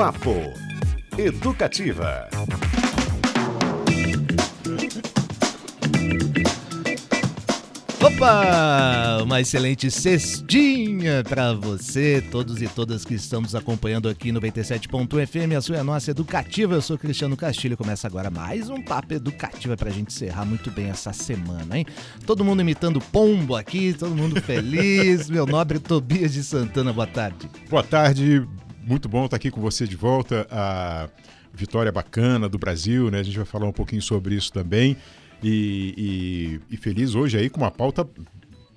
Papo Educativa. Opa! Uma excelente cestinha para você, todos e todas que estão nos acompanhando aqui no 97.1 FM, a sua é a nossa educativa. Eu sou Cristiano Castilho e começa agora mais um papo educativo pra gente encerrar muito bem essa semana, hein? Todo mundo imitando pombo aqui, todo mundo feliz. Meu nobre Tobias de Santana, boa tarde. Boa tarde, muito bom estar aqui com você de volta. A vitória bacana do Brasil, né? A gente vai falar um pouquinho sobre isso também. E, e, e feliz hoje aí com uma pauta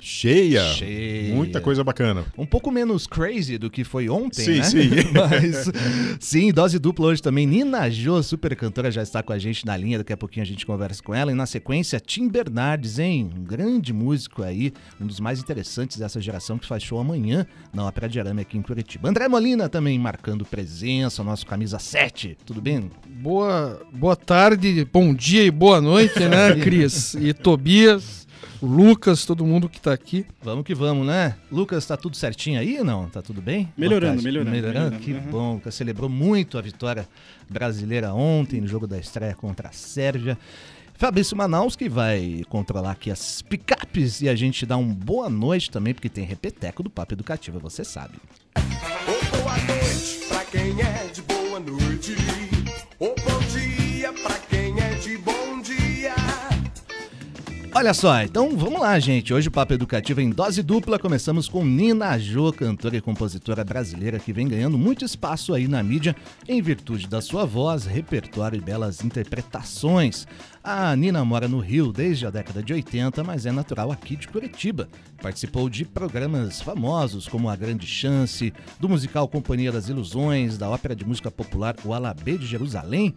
cheia, Cheia. muita coisa bacana. Um pouco menos crazy do que foi ontem, Sim, né? sim. Mas, sim, dose dupla hoje também. Nina Jo, super cantora, já está com a gente na linha. Daqui a pouquinho a gente conversa com ela. E na sequência, Tim Bernardes, hein? Um grande músico aí, um dos mais interessantes dessa geração que faz show amanhã na Ópera de Arame aqui em Curitiba. André Molina também marcando presença, nosso camisa 7. Tudo bem? Boa, boa tarde, bom dia e boa noite, né, Cris? E Tobias, o Lucas, todo mundo que tá aqui. Vamos que vamos, né? Lucas, tá tudo certinho aí ou não? Tá tudo bem? Melhorando, melhorando, melhorando. Que Uhum. bom. Lucas celebrou muito a vitória brasileira ontem no jogo da estreia contra a Sérvia. Fabrício Manaus que vai controlar aqui as picapes e a gente dá um boa noite também, porque tem repeteco do Papo Educativo, você sabe. Ô, boa noite pra quem é de boa noite. Ô, bom dia pra Olha só, então vamos lá, gente. Hoje o Papo Educativo em dose dupla. Começamos com Nina Jo, cantora e compositora brasileira que vem ganhando muito espaço aí na mídia em virtude da sua voz, repertório e belas interpretações. A Nina mora no Rio desde a década de 80, mas é natural aqui de Curitiba. Participou de programas famosos como A Grande Chance, do musical Companhia das Ilusões, da ópera de música popular O Alabê de Jerusalém.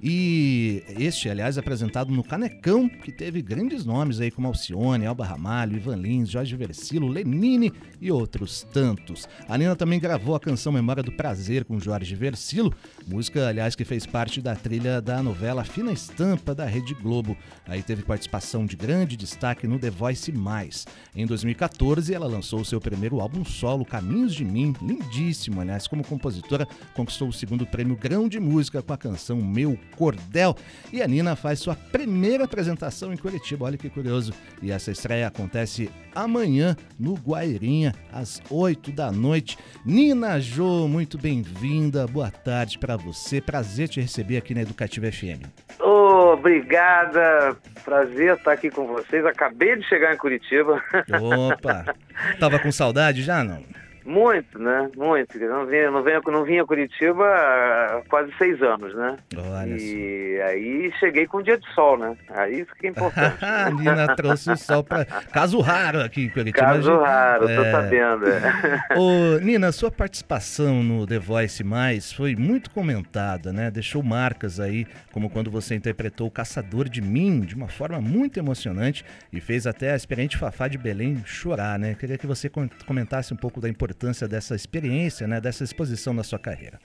E este, aliás, apresentado no Canecão, que teve grandes nomes aí como Alcione, Alba Ramalho, Ivan Lins, Jorge Versilo, Lenine e outros tantos. A Nina também gravou a canção Memória do Prazer com Jorge Versilo, música, aliás, que fez parte da trilha da novela Fina Estampa da Rede Globo. Aí teve participação de grande destaque no The Voice Mais. Em 2014, ela lançou seu primeiro álbum solo, Caminhos de Mim, lindíssimo, aliás, como compositora, conquistou o segundo prêmio Grão de Música com a canção Meu Cordel. E a Nina faz sua primeira apresentação em Curitiba, olha que curioso. E essa estreia acontece amanhã no Guairinha, às 8 da noite. Nina Jo, muito bem-vinda, boa tarde pra você, prazer te receber aqui na Educativa FM. Ô, Obrigada, prazer estar aqui com vocês. Acabei de chegar em Curitiba. Opa, tava com saudade já, não? Muito, né? Muito. Eu não vinha, não vinha, não vinha a Curitiba há quase seis anos, né? Olha e aí cheguei com um dia de sol, né? Aí isso que é importante. A Nina trouxe o sol pra... Caso raro aqui em Curitiba. Caso gente- raro, tô É. sabendo. é. Ô, Nina, sua participação no The Voice Mais foi muito comentada, né? Deixou marcas aí, como quando você interpretou o Caçador de Mim de uma forma muito emocionante e fez até a experiente Fafá de Belém chorar, né? Queria que você comentasse um pouco da importância dessa experiência, né? Dessa exposição na sua carreira.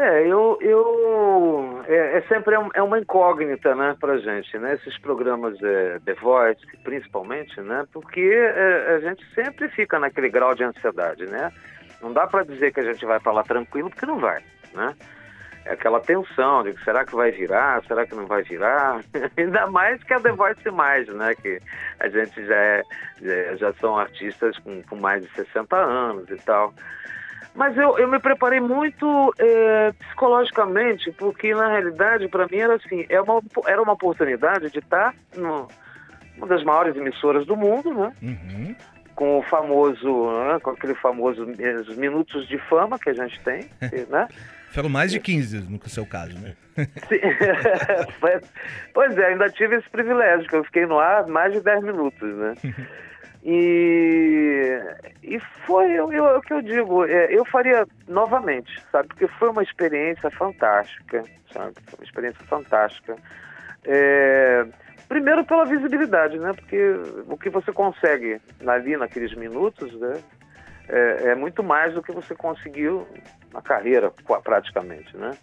É, eu, eu é, é sempre um- é uma incógnita, né, pra gente, né, esses programas é, The Voice, principalmente, né, porque é, a gente sempre fica naquele grau de ansiedade, né, não dá pra dizer que a gente vai lá tranquilo, porque não vai, né, é aquela tensão de que será que vai virar, será que não vai virar, ainda mais que a The Voice mais, né, que a gente já é, já, são artistas com, com mais de 60 anos e tal, mas eu, eu me preparei muito é, psicologicamente, porque na realidade para mim era assim, é uma, era uma oportunidade de estar no, uma das maiores emissoras do mundo, né? Uhum. Com o famoso, né, com aquele famoso eh, os minutos de fama que a gente tem, né? Foram mais de 15 no seu caso, né? Sim. pois é, ainda tive esse privilégio, que eu fiquei no ar mais de 10 minutos, né? E, e foi eu- eu- o que eu digo, é, eu faria novamente, sabe? Porque foi uma experiência fantástica, sabe? Foi uma experiência fantástica. É, primeiro pela visibilidade, né? Porque o que você consegue ali naqueles minutos, né? É, é muito mais do que você conseguiu na carreira, praticamente, né?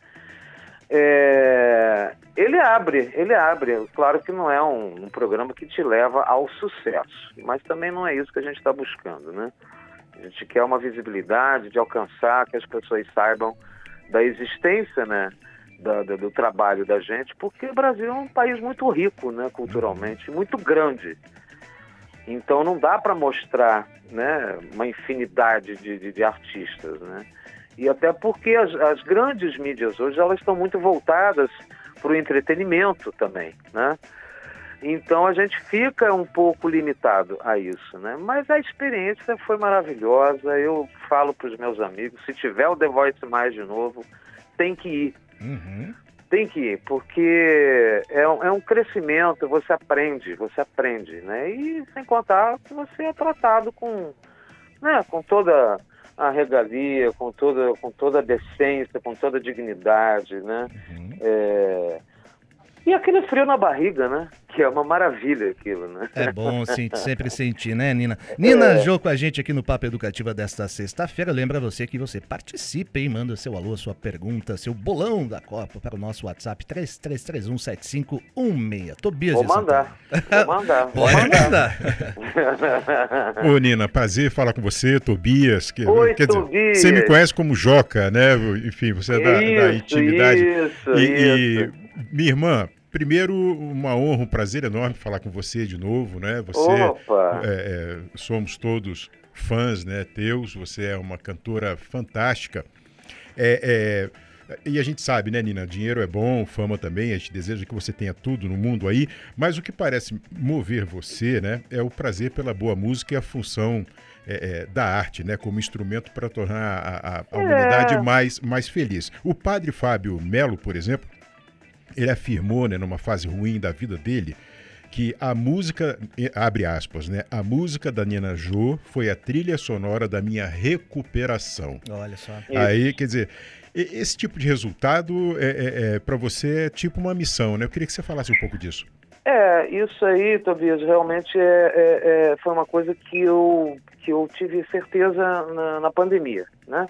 É, ele abre, ele abre. Claro que não é um, um programa que te leva ao sucesso, mas também não é isso que a gente está buscando, né? A gente quer uma visibilidade de alcançar, que as pessoas saibam da existência, né? da- da- do trabalho da gente, porque o Brasil é um país muito rico, né, culturalmente, muito grande. Então não dá para mostrar, né, uma infinidade de, de- de artistas, né? E até porque as, as grandes mídias hoje elas estão muito voltadas para o entretenimento também, né? Então a gente fica um pouco limitado a isso, né? Mas a experiência foi maravilhosa. Eu falo para os meus amigos, se tiver o The Voice mais de novo, tem que ir. Uhum. Tem que ir, porque é um, é um crescimento, você aprende, você aprende, né? E sem contar que você é tratado com, né, com toda a regalia, com toda, com toda a decência, com toda a dignidade, né? É, E aquele frio na barriga, né? Que é uma maravilha aquilo, né? É bom sim, sempre sentir, né, Nina? Nina É. Jô com a gente aqui no Papo Educativa desta sexta-feira. Lembra você que você participe, hein? Manda seu alô, sua pergunta, seu bolão da Copa para o nosso WhatsApp 33317516. Tobias Vou mandar, vou mandar. vou Pode mandar. mandar. Ô, Nina, prazer falar com você, Tobias. Que, Oi, quer dizer, Tobias. você me conhece como Joca, né? Enfim, você é da, da Isso, intimidade. isso, e, e, isso. minha irmã, primeiro, uma honra, um prazer enorme falar com você de novo, né? Você, Opa! é, é, somos todos fãs, né? Teus, você é uma cantora fantástica. É, é, e a gente sabe, né, Nina? Dinheiro é bom, fama também. A gente deseja que você tenha tudo no mundo aí. Mas o que parece mover você, né, é o prazer pela boa música e a função é, é, da arte, né, como instrumento para tornar a, a- a humanidade mais, mais feliz. O padre Fábio Melo, por exemplo, ele afirmou, né, numa fase ruim da vida dele, que a música, abre aspas, né, a música da Nina Jô foi a trilha sonora da minha recuperação. Olha só. Aí, quer dizer, esse tipo de resultado é, para você é tipo uma missão, né? Eu queria que você falasse um pouco disso. É, isso aí, Tobias, realmente é, é- é- foi uma coisa que eu, que eu tive certeza na, na pandemia, né?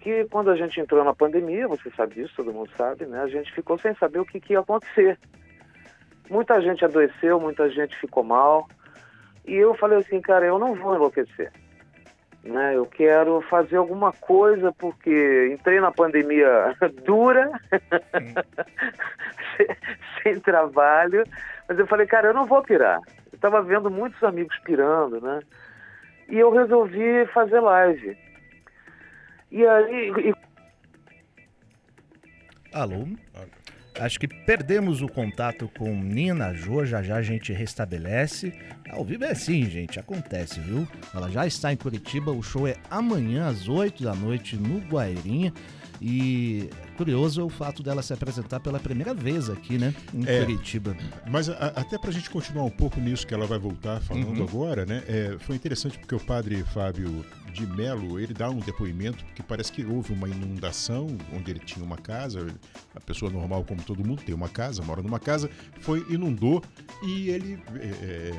Que quando a gente entrou na pandemia, você sabe disso, todo mundo sabe, né? A gente ficou sem saber o que, que ia acontecer. Muita gente adoeceu, muita gente ficou mal. E eu falei assim, cara, eu não vou enlouquecer. Né? Eu quero fazer alguma coisa porque entrei na pandemia dura, sem, sem trabalho, mas eu falei, cara, eu não vou pirar. Eu estava vendo muitos amigos pirando, né? E eu resolvi fazer live. E aí, e- Alô? Acho que perdemos o contato com Nina Jô, já já a gente restabelece. Ao vivo é assim, gente, acontece, viu? Ela já está em Curitiba, o show é amanhã às 8 da noite no Guairinha. E curioso é o fato dela se apresentar pela primeira vez aqui, né? Em É. Curitiba. Mas a- até para a gente continuar um pouco nisso que ela vai voltar falando Uhum. agora, né? é, foi interessante porque o padre Fábio de Melo, ele dá um depoimento que parece que houve uma inundação onde ele tinha uma casa, a pessoa normal como todo mundo tem uma casa, mora numa casa, foi, inundou e ele é, é,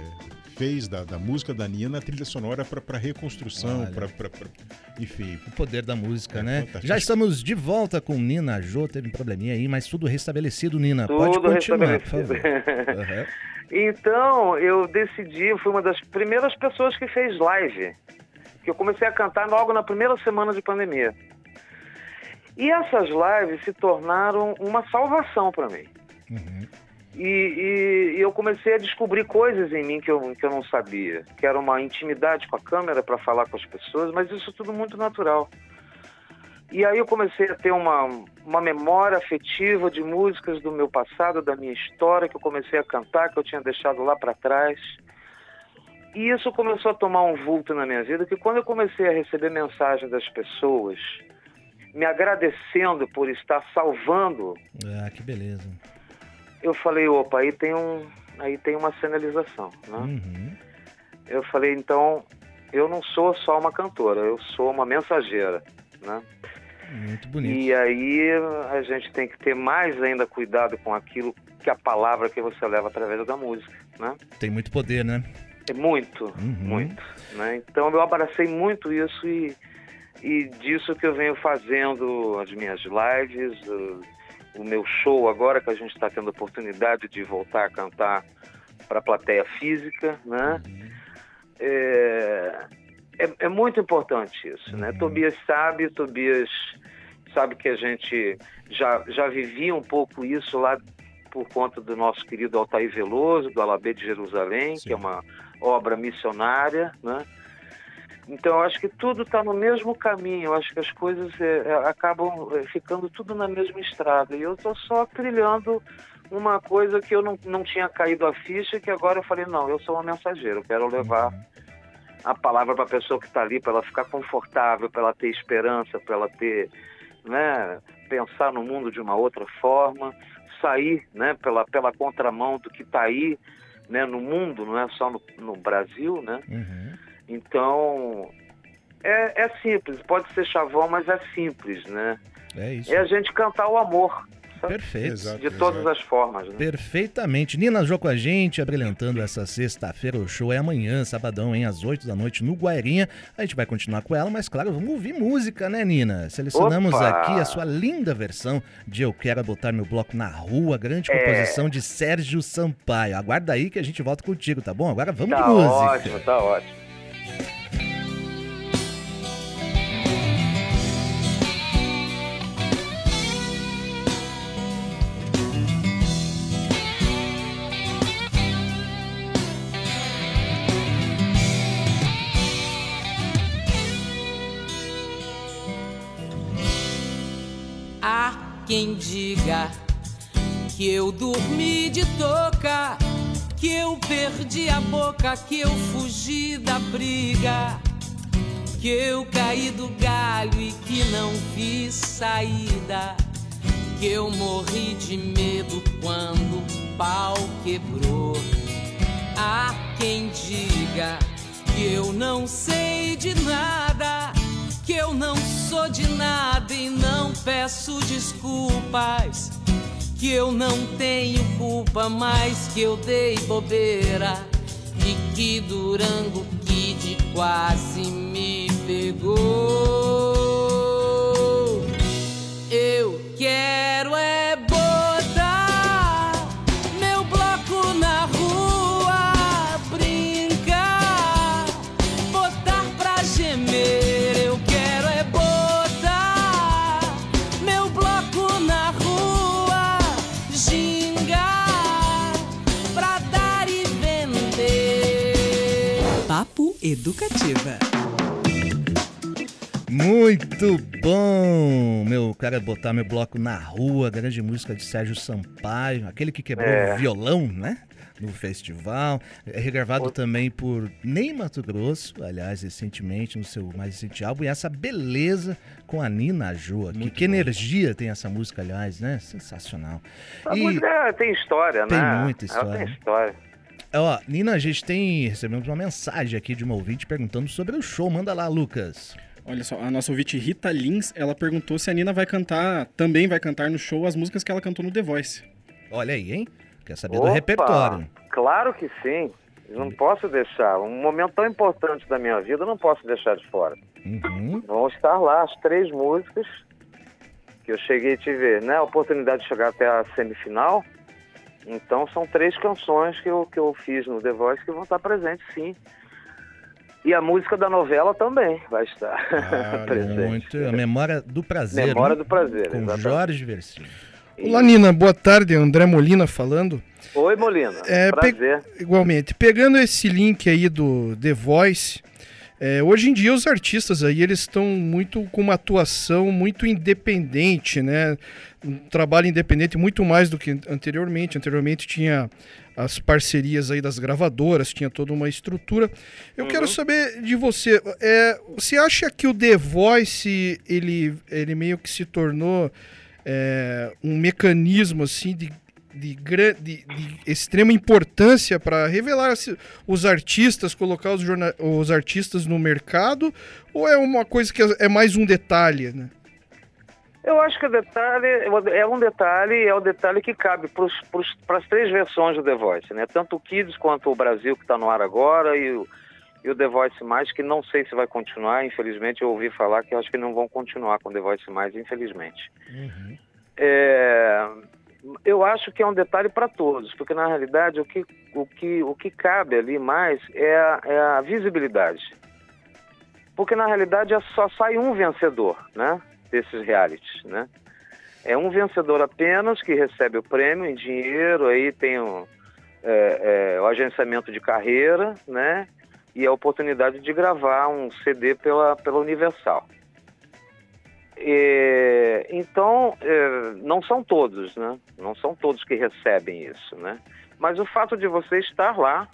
fez da, da música da Nina a trilha sonora para reconstrução, para enfim. O poder da música, É, né? fantástico. Já estamos de volta com Nina Jô, teve um probleminha aí, mas tudo restabelecido, Nina. Tudo Pode continuar, por favor. Aham. Então, eu decidi, eu fui uma das primeiras pessoas que fez live. Que eu comecei a cantar logo na primeira semana de pandemia. E essas lives se tornaram uma salvação para mim. Uhum. E, e- e eu comecei a descobrir coisas em mim que eu, que eu não sabia. Que era uma intimidade com a câmera para falar com as pessoas, mas isso tudo muito natural. E aí eu comecei a ter uma, uma memória afetiva de músicas do meu passado, da minha história, que eu comecei a cantar, que eu tinha deixado lá para trás. E isso começou a tomar um vulto na minha vida, que quando eu comecei a receber mensagem das pessoas me agradecendo por estar salvando Ah, que beleza. eu falei, opa, aí tem um, aí tem uma sinalização, né? Uhum. Eu falei, então, eu não sou só uma cantora, eu sou uma mensageira, né? Muito bonito. E aí a gente tem que ter mais ainda cuidado com aquilo que a palavra que você leva através da música, né? Tem muito poder, né? Muito, Uhum. muito, né? Então eu abracei muito isso e, e disso que eu venho fazendo as minhas lives, o, o meu show agora que a gente está tendo a oportunidade de voltar a cantar para a plateia física, né? É, é, é muito importante isso, né? Uhum. Tobias sabe, Tobias sabe que a gente já, já vivia um pouco isso lá por conta do nosso querido Altair Veloso, do Alabê de Jerusalém, Sim. que é uma obra missionária, né? Então, eu acho que tudo está no mesmo caminho. Eu acho que as coisas é, é, acabam é, ficando tudo na mesma estrada. E eu estou só trilhando uma coisa que eu não, não tinha caído a ficha, que agora eu falei, não, eu sou uma mensageira, eu quero levar a palavra para a pessoa que está ali, para ela ficar confortável, para ela ter esperança, para ela ter, né, pensar no mundo de uma outra forma, sair, né, pela, pela contramão do que está aí, né, no mundo, não é só no, no Brasil, né? Uhum. Então, é, é simples, pode ser chavão, mas é simples, né? É isso. É a gente cantar o amor, Perfeito. Exato, de todas exato. as formas, né? Perfeitamente. Nina Jô com a gente, abrilhantando essa sexta-feira. O show é amanhã, sabadão, hein? Às 8 da noite no Guairinha. A gente vai continuar com ela, mas claro, vamos ouvir música, né, Nina? Selecionamos Opa! aqui a sua linda versão de Eu Quero Botar Meu Bloco na Rua, grande É. composição de Sérgio Sampaio. Aguarda aí que a gente volta contigo, tá bom? Agora vamos Tá de música. ótimo, tá ótimo. Quem diga que eu dormi de toca, que eu perdi a boca, que eu fugi da briga, que eu caí do galho e que não vi saída, que eu morri de medo quando o pau quebrou. Há quem diga que eu não sei de nada, que eu não sou de nada e não peço desculpas, que eu não tenho culpa, mas que eu dei bobeira e que Durango Kid quase me pegou. Eu quero é Educativa. Muito bom! Meu cara botar meu bloco na rua, grande música de Sérgio Sampaio, aquele que quebrou É. o violão, né? No festival. É regravado também por Ney Mato Grosso, aliás, recentemente, no seu mais recente álbum. E essa beleza com a Nina Jô. Que, que energia tem essa música, aliás, né? Sensacional. A E- música tem história, Tem né? muita Ela história. tem história. Ó, Nina, a gente tem. Recebemos uma mensagem aqui de uma ouvinte perguntando sobre o show. Manda lá, Lucas. Olha só, a nossa ouvinte Rita Lins, ela perguntou se a Nina vai cantar, também vai cantar no show as músicas que ela cantou no The Voice. Olha aí, hein? Quer saber do Opa, repertório. Claro que sim. Não posso deixar. Um momento tão importante da minha vida, eu não posso deixar de fora. Uhum. Vão estar lá as três músicas que eu cheguei a te ver, né? A oportunidade de chegar até a semifinal. Então são três canções que eu, que eu fiz no The Voice que vão estar presentes, sim. E a música da novela também vai estar Ah, presente. Muito. A Memória do Prazer. Memória né? do Prazer, Com exatamente. Jorge Versilo. Olá, Nina. Boa tarde. André Molina falando. Oi, Molina. É, pe- Prazer. Igualmente. Pegando esse link aí do The Voice, é, hoje em dia os artistas aí, eles estão muito com uma atuação muito independente, né? Um trabalho independente muito mais do que anteriormente. Anteriormente tinha as parcerias aí das gravadoras, tinha toda uma estrutura. Eu quero saber de você, é, você acha que o The Voice, ele, ele meio que se tornou é, um mecanismo assim de de, de- de extrema importância para revelar se- os artistas, colocar os, os artistas no mercado, ou é uma coisa que é mais um detalhe, né? Eu acho que o detalhe é um detalhe e é o detalhe que cabe para as três versões do The Voice, né? Tanto o Kids quanto o Brasil que está no ar agora e o, e o The Voice Mais, que não sei se vai continuar, infelizmente eu ouvi falar que eu acho que não vão continuar com o The Voice Mais, infelizmente. É, eu acho que é um detalhe para todos, porque na realidade o que, o que, o que cabe ali mais é a, é a visibilidade. Porque na realidade é só sai um vencedor, né? desses realities, né? É um vencedor apenas que recebe o prêmio em dinheiro, aí tem o, é, é, o agenciamento de carreira, né? E a oportunidade de gravar um CD pela, pela Universal. E, então, é, não são todos, né? Não são todos que recebem isso, né? Mas o fato de você estar lá,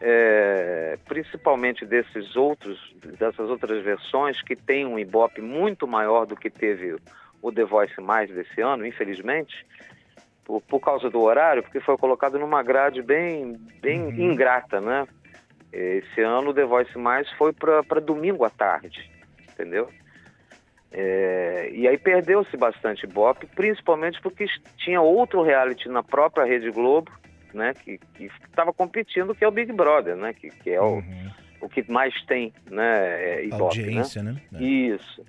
é, principalmente desses outros, dessas outras versões que tem um ibope muito maior do que teve o The Voice mais desse ano, infelizmente, por, por causa do horário, porque foi colocado numa grade bem, bem Uhum. ingrata, né? Esse ano o The Voice mais foi para domingo à tarde, entendeu? É, e aí perdeu-se bastante Ibope, principalmente porque tinha outro reality na própria Rede Globo, né, que estava competindo, que é o Big Brother, né, que, que é o, Uhum. o que mais tem, né, é, Ibope, né? Audiência, né? É. Isso.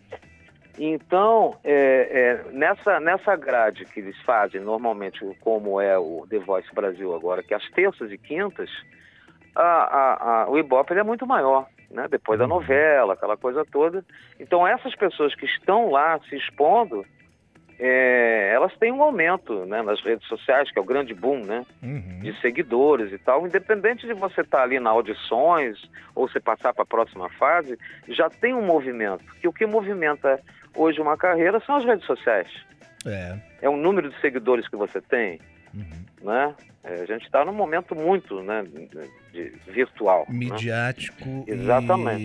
Então, é, é, nessa, nessa grade que eles fazem normalmente, como é o The Voice Brasil agora, que é às terças e quintas, a, a, a, o Ibope é muito maior, né? depois da novela, aquela coisa toda. Então, essas pessoas que estão lá se expondo, é, elas têm um aumento né, nas redes sociais, que é o grande boom, né? Uhum. de seguidores e tal, independente de você estar ali na audições ou você passar para a próxima fase, já tem um movimento. Que o que movimenta hoje uma carreira são as redes sociais. É. É o número de seguidores que você tem, Uhum. Né? É, a gente está num momento muito, né, de, virtual. né? Midiático Exatamente.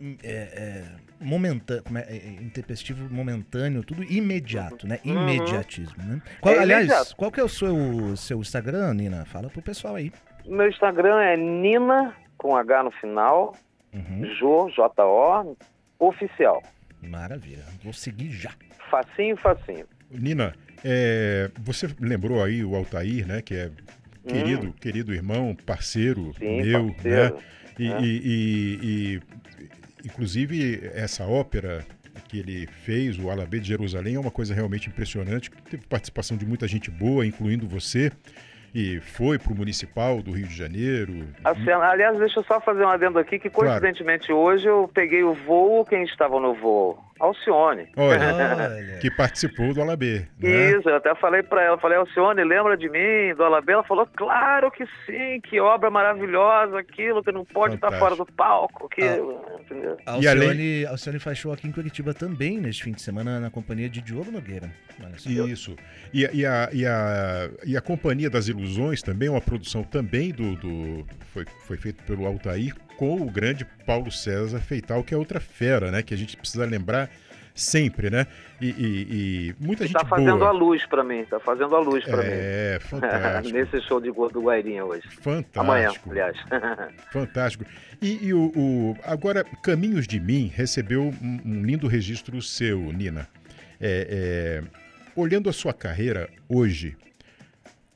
e é, é, momentâneo, é, é, intempestivo, momentâneo, tudo imediato, né? Uhum. Imediatismo, né? Qual, É aliás, imediato. qual que é o seu, seu Instagram, Nina? Fala pro pessoal aí. Meu Instagram é Nina, com H no final, Uhum. Jo, J-O, oficial. Maravilha. Vou seguir já. Facinho, facinho. Nina, é, você lembrou aí o Altair, né? Que é querido, querido irmão, parceiro Hum. Sim, meu, parceiro. né? E, É. e- e- e, inclusive essa ópera que ele fez, o Alabê de Jerusalém, é uma coisa realmente impressionante. Teve participação de muita gente boa, incluindo você. E foi para o Municipal do Rio de Janeiro. A cena- aliás, deixa eu só fazer um adendo aqui, que Claro. coincidentemente hoje eu peguei o voo, quem estava no voo? Alcione. Olha, que participou do Alabê. Né? Isso, eu até falei pra ela, falei, Alcione, lembra de mim, do Alabê? Ela falou, claro que sim, que obra maravilhosa, aquilo que não pode estar Fantástico. fora do palco, que... entendeu? A E além- Alcione, a Alcione faz show aqui em Curitiba também neste fim de semana na companhia de Diogo Nogueira. Isso. E, a- e, a, e, a, e a Companhia das Ilusões também, uma produção também do. do foi, foi feito pelo Altair com o grande Paulo César Feital, que é outra fera, né? Que a gente precisa lembrar sempre, né? E, e- e muita gente Tá fazendo boa. a luz pra mim, tá fazendo a luz pra É, mim. fantástico. Nesse show de Gordo Guairinha hoje. fantástico. Amanhã, aliás. Fantástico. E, e o, o- agora, Caminhos de Mim recebeu um, um lindo registro seu, Nina. É, é, olhando a sua carreira hoje,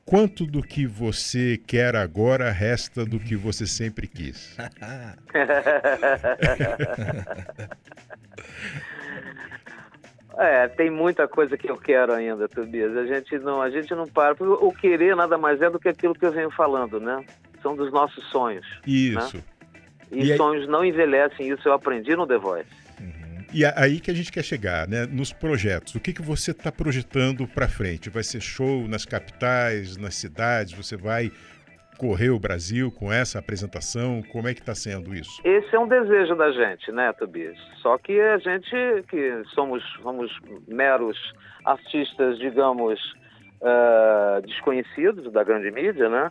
quanto do que você quer agora resta do que você sempre quis? É, tem muita coisa que eu quero ainda, Tobias. A gente não, a gente não para. O querer nada mais é do que aquilo que eu venho falando, né? São dos nossos sonhos. Isso. E, E aí- sonhos não envelhecem, isso eu aprendi no The Voice. E é aí que a gente quer chegar, né? Nos projetos. O que, que você está projetando para frente? Vai ser show nas capitais, nas cidades? Você vai correr o Brasil com essa apresentação? Como é que está sendo isso? Esse é um desejo da gente, né, Tobias? Só que a gente, que somos, somos meros artistas, digamos, ah, desconhecidos da grande mídia, né?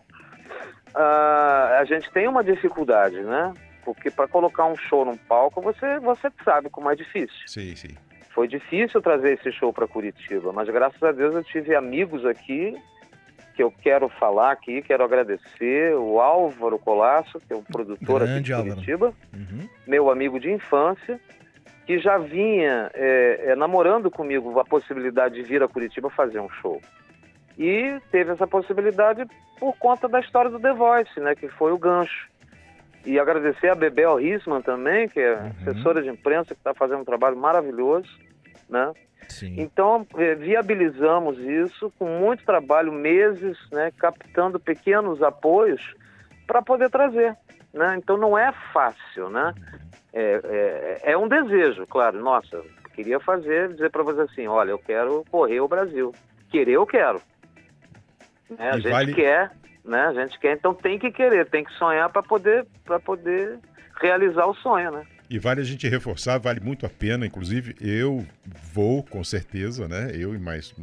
Ah, a gente tem uma dificuldade, né? Porque para colocar um show num palco, você, você sabe como é difícil. Sim, sim. Foi difícil trazer esse show para Curitiba, mas graças a Deus eu tive amigos aqui que eu quero falar aqui, quero agradecer o Álvaro Colasso, que é o produtor aqui Grande de Álvaro. Curitiba, Uhum. meu amigo de infância, que já vinha é, é, namorando comigo a possibilidade de vir a Curitiba fazer um show. E teve essa possibilidade por conta da história do The Voice, né, que foi o gancho. E agradecer a Bebel Risman também, que é assessora de imprensa, que está fazendo um trabalho maravilhoso, né? Sim. Então, eh, viabilizamos isso com muito trabalho, meses, né, captando pequenos apoios para poder trazer. Né? Então, não é fácil. Né? É, é, é um desejo, claro. Nossa, Queria fazer, dizer para você assim, olha, eu quero correr o Brasil. Querer eu quero. Né? A gente vale- quer, né? A gente quer, então tem que querer, tem que sonhar para poder, para poder realizar o sonho, né? E vale a gente reforçar, vale muito a pena. Inclusive, eu vou, com certeza, né? Eu e mais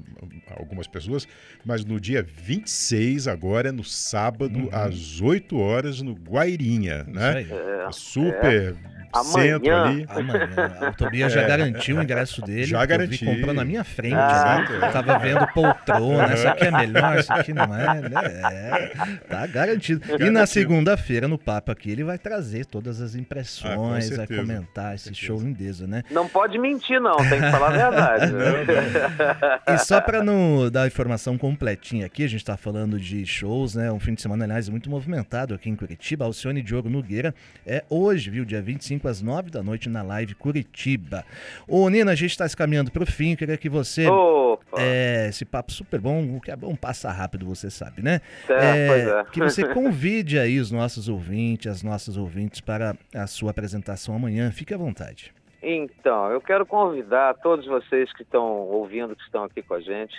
algumas pessoas. Mas no dia 26, agora, no sábado, às 8 horas, no Guairinha, né? Isso aí. Super Amanhã. centro ali. Amanhã. O Tobias já É. garantiu o ingresso dele. Já eu vi garanti. comprou na minha frente. Ah. né? Eu tava vendo poltrona. Essa aqui é melhor, essa aqui não é. né? É, tá garantido. E na segunda-feira, no papo aqui, ele vai trazer todas as Ah, com impressões, vai comentar esse show lindeza, né? Não pode mentir, não, tem que falar a verdade. né? E só para não dar a informação completinha aqui, a gente tá falando de shows, né? Um fim de semana, aliás, muito movimentado aqui em Curitiba. Alcione Diogo Nogueira é hoje, viu? Dia 25 às 9 da noite na live Curitiba. Ô, Nina, a gente tá se caminhando pro fim. Queria que você. Opa, É, esse papo super bom, o que é bom passa rápido, você sabe, né? É, pois é. Que você convide aí os nossos ouvintes, as nossas ouvintes para a sua apresentação amanhã. Fique à vontade. Então, eu quero convidar todos vocês que estão ouvindo, que estão aqui com a gente.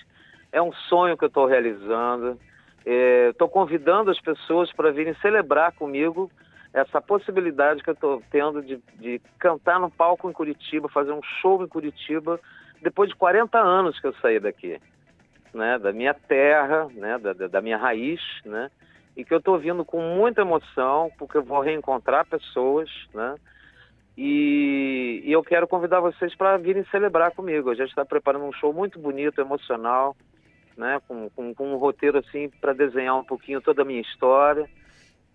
É um sonho que eu estou realizando. Estou convidando as pessoas para virem celebrar comigo essa possibilidade que eu estou tendo de, de cantar no palco em Curitiba, fazer um show em Curitiba, depois de 40 anos que eu saí daqui, né, da minha terra, né, da, da- minha raiz, né, e que eu estou vindo com muita emoção, porque eu vou reencontrar pessoas, né, e, e eu quero convidar vocês para virem celebrar comigo. A gente está preparando um show muito bonito, emocional, né? Com, com, com um roteiro assim para desenhar um pouquinho toda a minha história.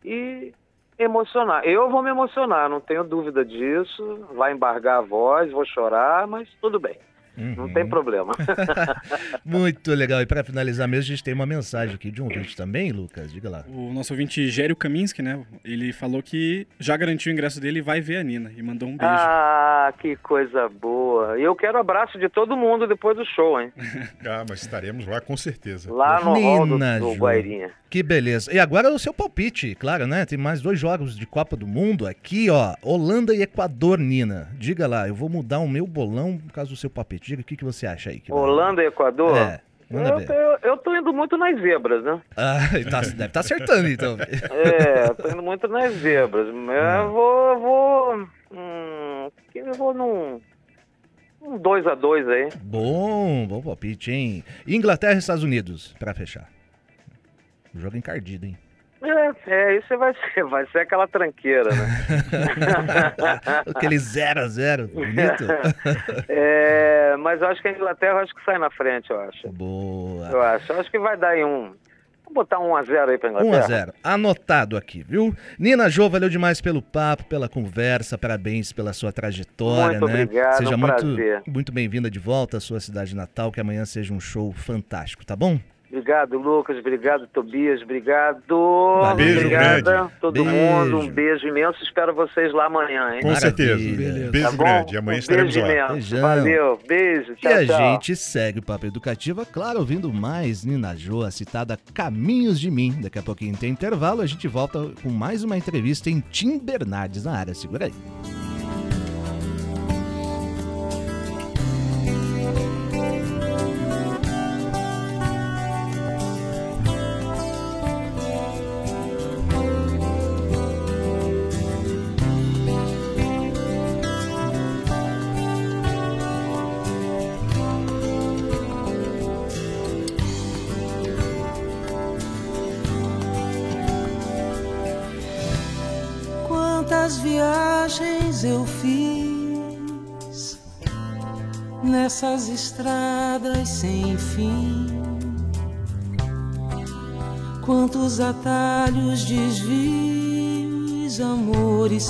E emocionar. Eu vou me emocionar, não tenho dúvida disso. Vai embargar a voz, vou chorar, mas tudo bem, não Uhum. tem problema. Muito legal. E para finalizar mesmo, a gente tem uma mensagem aqui de um ouvinte também, Lucas. Diga lá. O nosso ouvinte Gério Kaminski, né? Ele falou que já garantiu o ingresso dele e vai ver a Nina. E mandou um beijo. ah, que coisa boa! E eu quero abraço de todo mundo depois do show, hein? Ah, mas estaremos lá com certeza. Lá no hall do, Nina do Ju. Guairinha. Que beleza. E agora o seu palpite, claro, né? Tem mais dois jogos de Copa do Mundo aqui, ó. Holanda e Equador, Nina. Diga lá, eu vou mudar o meu bolão por causa do seu palpite. Diga o que, que você acha aí. Holanda e Equador? É, manda eu, ver. eu, eu tô indo muito nas zebras, né? Ah, tá- deve estar acertando, então. É, tô indo muito nas zebras. Eu vou. eu vou hum, que eu vou num. Um 2 a 2 aí. Bom, bom palpite, hein? Inglaterra e Estados Unidos, pra fechar. Jogo encardido, hein? É, é, isso vai ser, vai ser aquela tranqueira, né? Aquele 0 a 0 bonito. É, mas eu acho que a Inglaterra acho que sai na frente, eu acho. Boa. Eu acho. Eu acho que vai dar aí um. Vou botar um a 0 aí pra 1 Inglaterra. a 0 Anotado aqui, viu? Nina Jô, valeu demais pelo papo, pela conversa, parabéns pela sua trajetória, Muito né? obrigado, seja um muito, prazer. muito bem-vinda de volta à sua cidade natal, que amanhã seja um show fantástico, tá bom? Obrigado, Lucas. Obrigado, Tobias. Obrigado. Beijo Obrigada, grande. todo Beijo. mundo. Um beijo imenso. Espero vocês lá amanhã, hein? Com Maravilha. certeza. Beleza. Beijo Tá grande. Amanhã um estaremos beijo lá. imenso. Beijão. Valeu. Beijo. Tchau, e a tchau. gente segue o Papo Educativa, claro, ouvindo mais Nina Jô, a citada Caminhos de Mim. Daqui a pouquinho tem intervalo, a gente volta com mais uma entrevista em Tim Bernardes na área. Segura aí.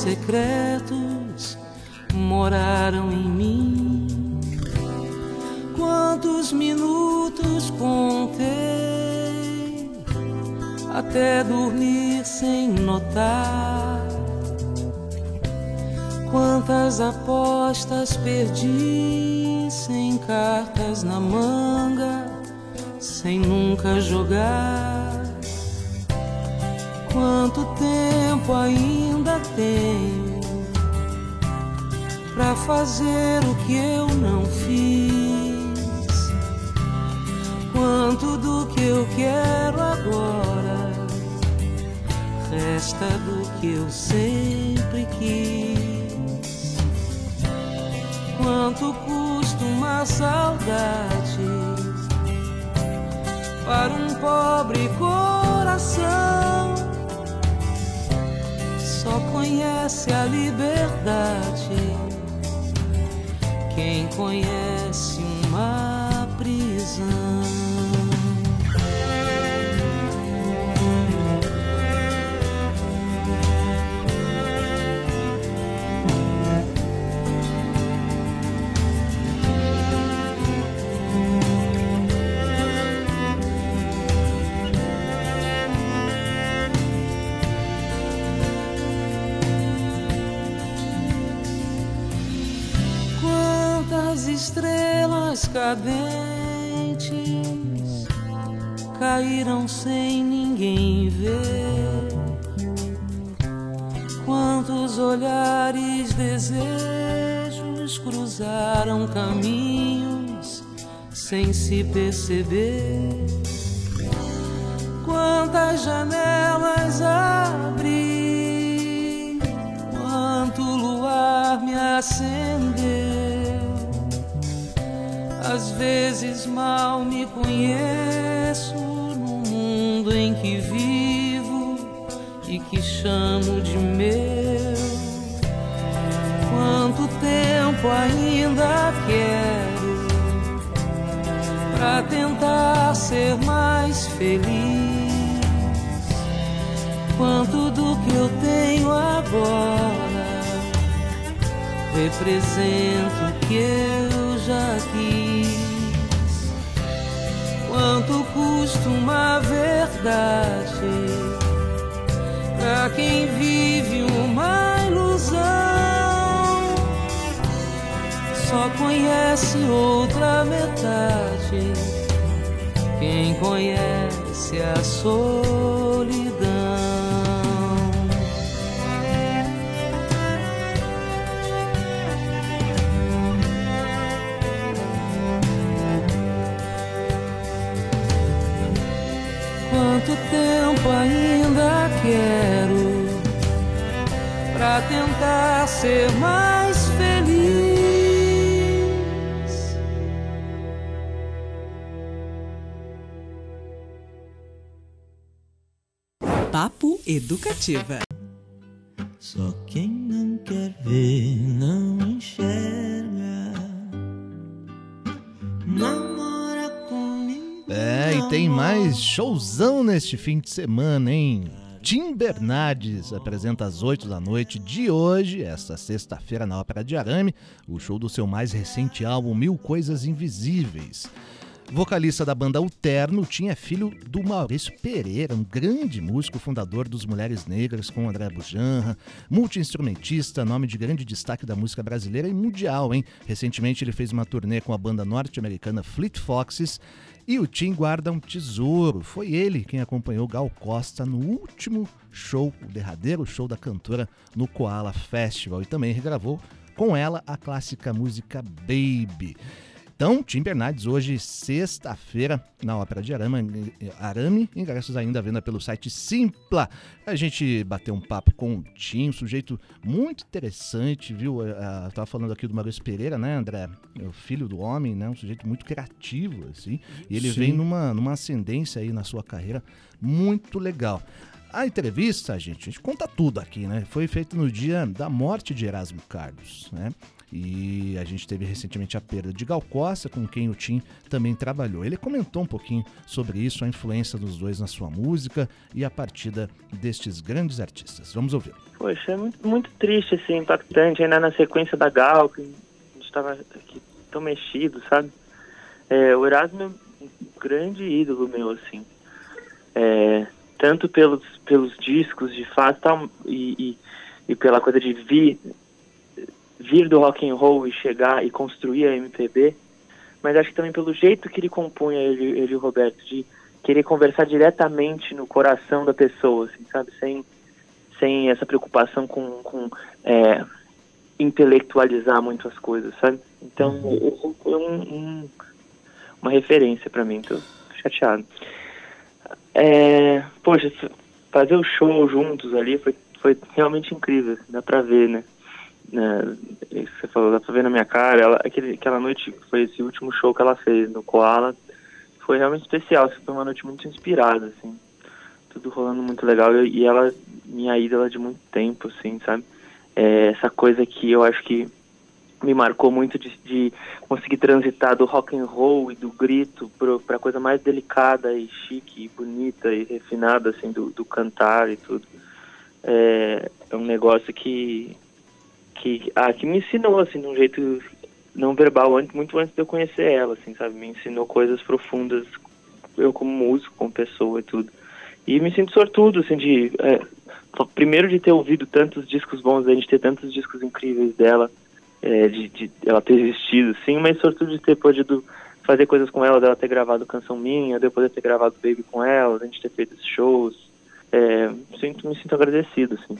Secretos moraram em mim. Quantos minutos contei até dormir sem notar. Quantas apostas perdi sem cartas na manga, sem nunca jogar. Quanto tempo ainda tenho pra fazer o que eu não fiz. Quanto do que eu quero agora resta do que eu sempre quis. Quanto custa uma saudade para um pobre coração? Conhece a liberdade. Quem conhece estrelas cadentes caíram sem ninguém ver? Quantos olhares, desejos cruzaram caminhos sem se perceber? Quantas janelas abri? Quanto luar me acendeu? Às vezes mal me conheço no mundo em que vivo e que chamo de meu. Quanto tempo ainda quero pra tentar ser mais feliz? Quanto do que eu tenho agora representa o que eu já quis? Quanto custa uma verdade pra quem vive uma ilusão? Só conhece outra metade quem conhece a solidão. Quanto tempo ainda quero pra tentar ser mais feliz? Papo Educativa. Só quem não quer ver não enxerga. Tem mais showzão neste fim de semana, hein? Tim Bernardes apresenta às 8 da noite de hoje, esta sexta-feira, na Ópera de Arame, o show do seu mais recente álbum Mil Coisas Invisíveis. Vocalista da banda Alterno, Tim é filho do Maurício Pereira, um grande músico fundador dos Mulheres Negras com André Bujanra, multi-instrumentista, nome de grande destaque da música brasileira e mundial, hein? Recentemente ele fez uma turnê com a banda norte-americana Fleet Foxes e o Tim guarda um tesouro. Foi ele quem acompanhou Gal Costa no último show, o derradeiro show da cantora no Koala Festival e também regravou com ela a clássica música Baby. Então, Tim Bernardes, hoje, sexta-feira, na Ópera de Arame, Arame, ingressos ainda à venda pelo site Simpla. A gente bateu um papo com o Tim, um sujeito muito interessante, viu? Eu tava falando aqui do Maurício Pereira, né, André? O filho do homem, né? Um sujeito muito criativo, assim. E ele Sim. vem numa, numa ascendência aí na sua carreira muito legal. A entrevista, gente, a gente conta tudo aqui, né? Foi feita no dia da morte de Erasmo Carlos, né? E a gente teve recentemente a perda de Gal Costa, com quem o Tim também trabalhou. Ele comentou um pouquinho sobre isso, a influência dos dois na sua música e a partida destes grandes artistas. Vamos ouvir. Poxa, é muito, muito triste, assim, impactante, ainda na sequência da Gal, que a gente estava aqui tão mexido, sabe? É, o Erasmo é um grande ídolo meu, assim. É, tanto pelos, pelos discos de fato tal, e, e, e pela coisa de vir, vir do rock and roll e chegar e construir a MPB, mas acho que também pelo jeito que ele compunha, ele, ele e o Roberto, de querer conversar diretamente no coração da pessoa, assim, sabe? Sem, sem essa preocupação com, com é, intelectualizar muito as coisas, sabe? Então, isso foi um, um- uma referência pra mim, tô chateado. É, poxa, fazer o show juntos ali foi, foi realmente incrível, dá pra ver, né? Né, que você falou, dá pra ver na minha cara, ela, aquele, aquela noite, foi esse último show que ela fez no Koala, foi realmente especial, assim, foi uma noite muito inspirada, assim, tudo rolando muito legal, e, e ela, minha ídola de muito tempo, assim, sabe? É, essa coisa que eu acho que me marcou muito de, de conseguir transitar do rock and roll e do grito pro, pra coisa mais delicada e chique e bonita e refinada, assim, do, do cantar e tudo. É, é um negócio que, que, ah, que me ensinou, assim, de um jeito não verbal, antes, muito antes de eu conhecer ela, assim, sabe? Me ensinou coisas profundas, eu como músico, como pessoa e tudo. E me sinto sortudo, assim, de... é, primeiro de ter ouvido tantos discos bons, a gente ter tantos discos incríveis dela, é, de, de ela ter existido, sim, mas sobretudo de ter podido fazer coisas com ela, dela ter gravado canção minha, de eu poder ter gravado Baby com ela, a gente ter feito esses shows. É, sinto, me sinto agradecido, assim.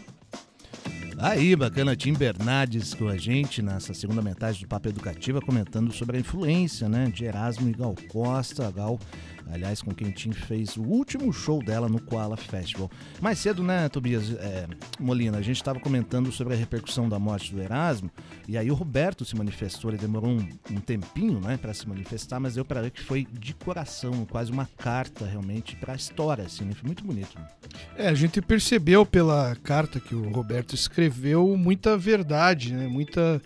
Aí, bacana, Tim Bernardes com a gente nessa segunda metade do Papo Educativa, comentando sobre a influência né, de Erasmo e Gal Costa. Gal, aliás, com quem Tim fez o último show dela no Koala Festival. Mais cedo, né, Tobias é, Molina, a gente estava comentando sobre a repercussão da morte do Erasmo, e aí o Roberto se manifestou, ele demorou um, um tempinho né, para se manifestar, mas deu para ver que foi de coração, quase uma carta realmente para a história, assim, né? foi muito bonito. É, a gente percebeu pela carta que o Roberto escreveu muita verdade, né? muita